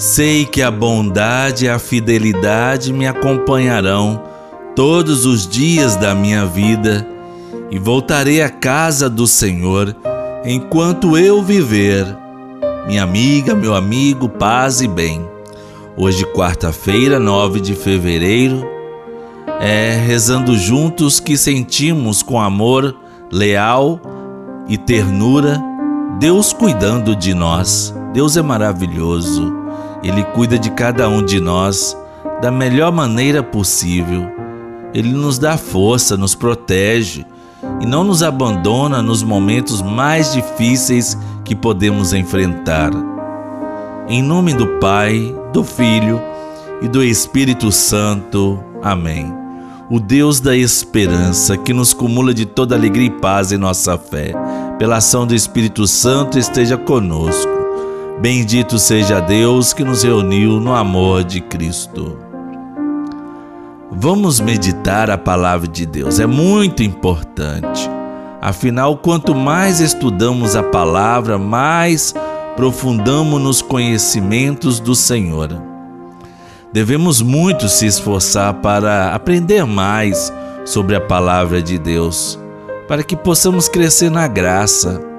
Sei que a bondade e a fidelidade me acompanharão todos os dias da minha vida e voltarei à casa do Senhor enquanto eu viver. Minha amiga, meu amigo, paz e bem. Hoje, quarta-feira, 9 de fevereiro, é rezando juntos que sentimos com amor leal e ternura Deus cuidando de nós. Deus é maravilhoso. Ele cuida de cada um de nós da melhor maneira possível. Ele nos dá força, nos protege e não nos abandona nos momentos mais difíceis que podemos enfrentar. Em nome do Pai, do Filho e do Espírito Santo. Amém. O Deus da esperança que nos cumula de toda alegria e paz em nossa fé, pela ação do Espírito Santo, esteja conosco Bendito seja Deus que nos reuniu no amor de Cristo. Vamos meditar a palavra de Deus, é muito importante. Afinal, quanto mais estudamos a palavra, mais profundamos nos conhecimentos do Senhor. Devemos muito se esforçar para aprender mais sobre a palavra de Deus, para que possamos crescer na graça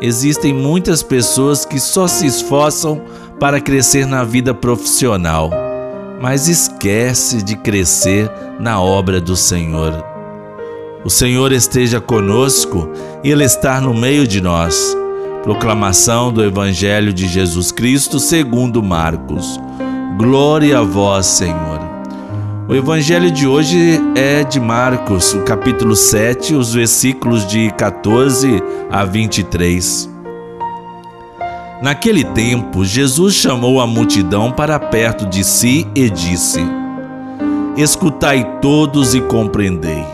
Existem muitas pessoas que só se esforçam para crescer na vida profissional, mas esquece de crescer na obra do Senhor. O Senhor esteja conosco e Ele está no meio de nós. Proclamação do Evangelho de Jesus Cristo segundo Marcos. Glória a vós, Senhor. O evangelho de hoje é de Marcos, o capítulo 7, os versículos de 14 a 23. Naquele tempo, Jesus chamou a multidão para perto de si e disse: Escutai todos e compreendei.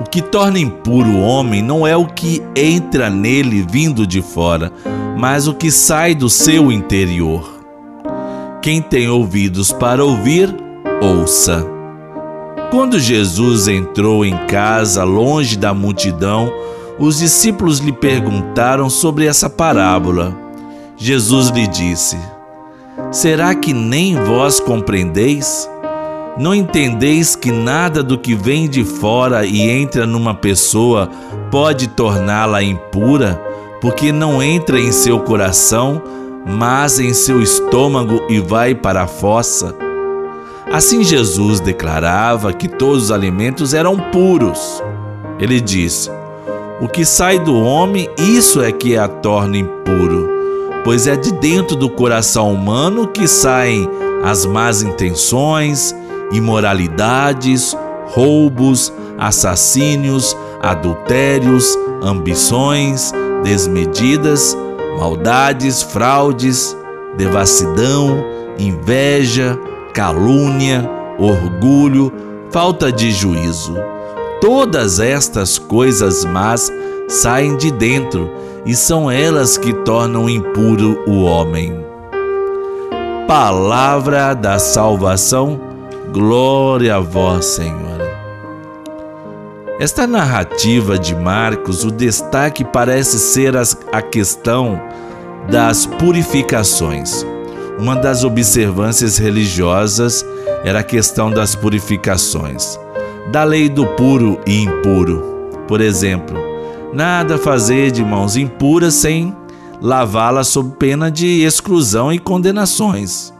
O que torna impuro o homem não é o que entra nele vindo de fora, mas o que sai do seu interior. Quem tem ouvidos para ouvir, ouça. Quando Jesus entrou em casa, longe da multidão, os discípulos lhe perguntaram sobre essa parábola. Jesus lhe disse: Será que nem vós compreendeis? Não entendeis que nada do que vem de fora e entra numa pessoa pode torná-la impura, porque não entra em seu coração, mas em seu estômago e vai para a fossa? Assim Jesus declarava que todos os alimentos eram puros. Ele disse: O que sai do homem, isso é que a torna impuro, pois é de dentro do coração humano que saem as más intenções, imoralidades, roubos, assassínios, adultérios, ambições desmedidas, maldades, fraudes, devassidão, inveja, calúnia, orgulho, falta de juízo. Todas estas coisas más saem de dentro e são elas que tornam impuro o homem. Palavra da salvação, glória a vós, Senhor. Esta narrativa de Marcos, o destaque parece ser a questão das purificações. Uma das observâncias religiosas era a questão das purificações, da lei do puro e impuro. Por exemplo, nada fazer de mãos impuras sem lavá-las sob pena de exclusão e condenações.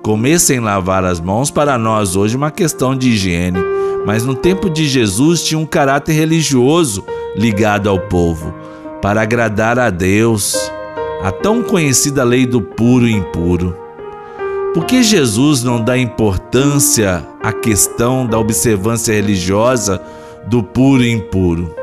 Comer sem lavar as mãos para nós hoje é uma questão de higiene, mas no tempo de Jesus tinha um caráter religioso ligado ao povo, para agradar a Deus a tão conhecida lei do puro e impuro. Por que Jesus não dá importância à questão da observância religiosa do puro e impuro?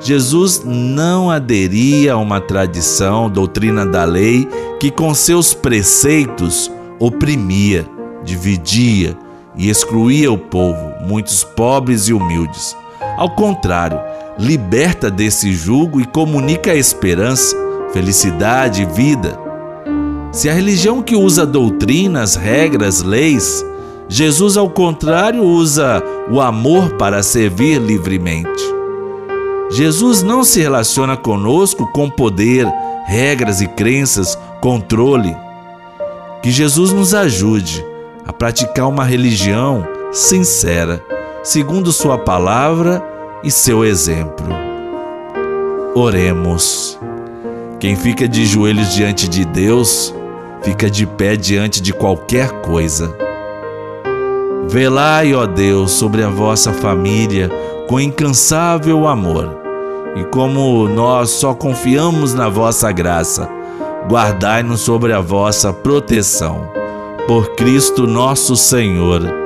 Jesus não aderia a uma tradição, doutrina da lei, que com seus preceitos oprimia, dividia e excluía o povo, muitos pobres e humildes. Ao contrário, liberta desse jugo e comunica esperança, felicidade e vida. Se a religião que usa doutrinas, regras, leis, Jesus, ao contrário, usa o amor para servir livremente. Jesus não se relaciona conosco com poder, regras e crenças, controle. Que Jesus nos ajude a praticar uma religião sincera, segundo Sua palavra e seu exemplo. Oremos. Quem fica de joelhos diante de Deus, fica de pé diante de qualquer coisa. Velai, ó Deus, sobre a vossa família com incansável amor. E como nós só confiamos na vossa graça, guardai-nos sobre a vossa proteção. Por Cristo nosso Senhor.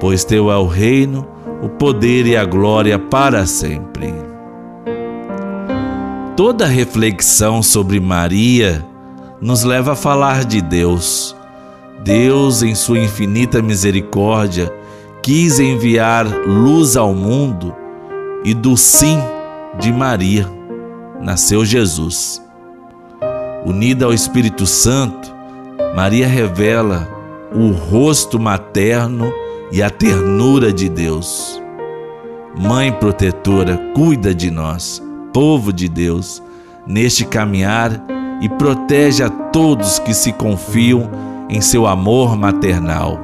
pois teu é o reino, o poder e a glória para sempre. Toda reflexão sobre Maria nos leva a falar de Deus. Deus, em sua infinita misericórdia, quis enviar luz ao mundo e do sim de Maria nasceu Jesus. Unida ao Espírito Santo, Maria revela o rosto materno e a ternura de Deus. Mãe protetora, cuida de nós, povo de Deus, neste caminhar e protege a todos que se confiam em seu amor maternal.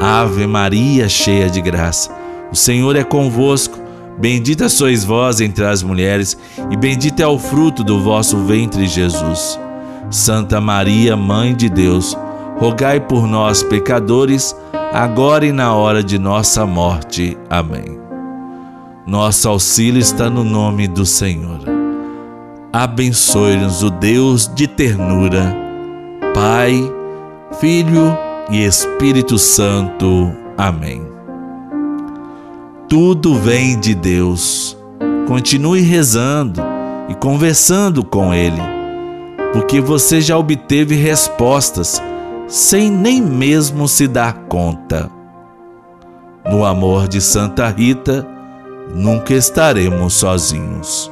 Ave Maria, cheia de graça, o Senhor é convosco. Bendita sois vós entre as mulheres, e bendito é o fruto do vosso ventre, Jesus. Santa Maria, Mãe de Deus, rogai por nós, pecadores, agora e na hora de nossa morte. Amém. Nosso auxílio está no nome do Senhor. Abençoe-nos o Deus de ternura, Pai, Filho e Espírito Santo. Amém. Tudo vem de Deus. Continue rezando e conversando com Ele, porque você já obteve respostas sem nem mesmo se dar conta. No amor de Santa Rita, nunca estaremos sozinhos.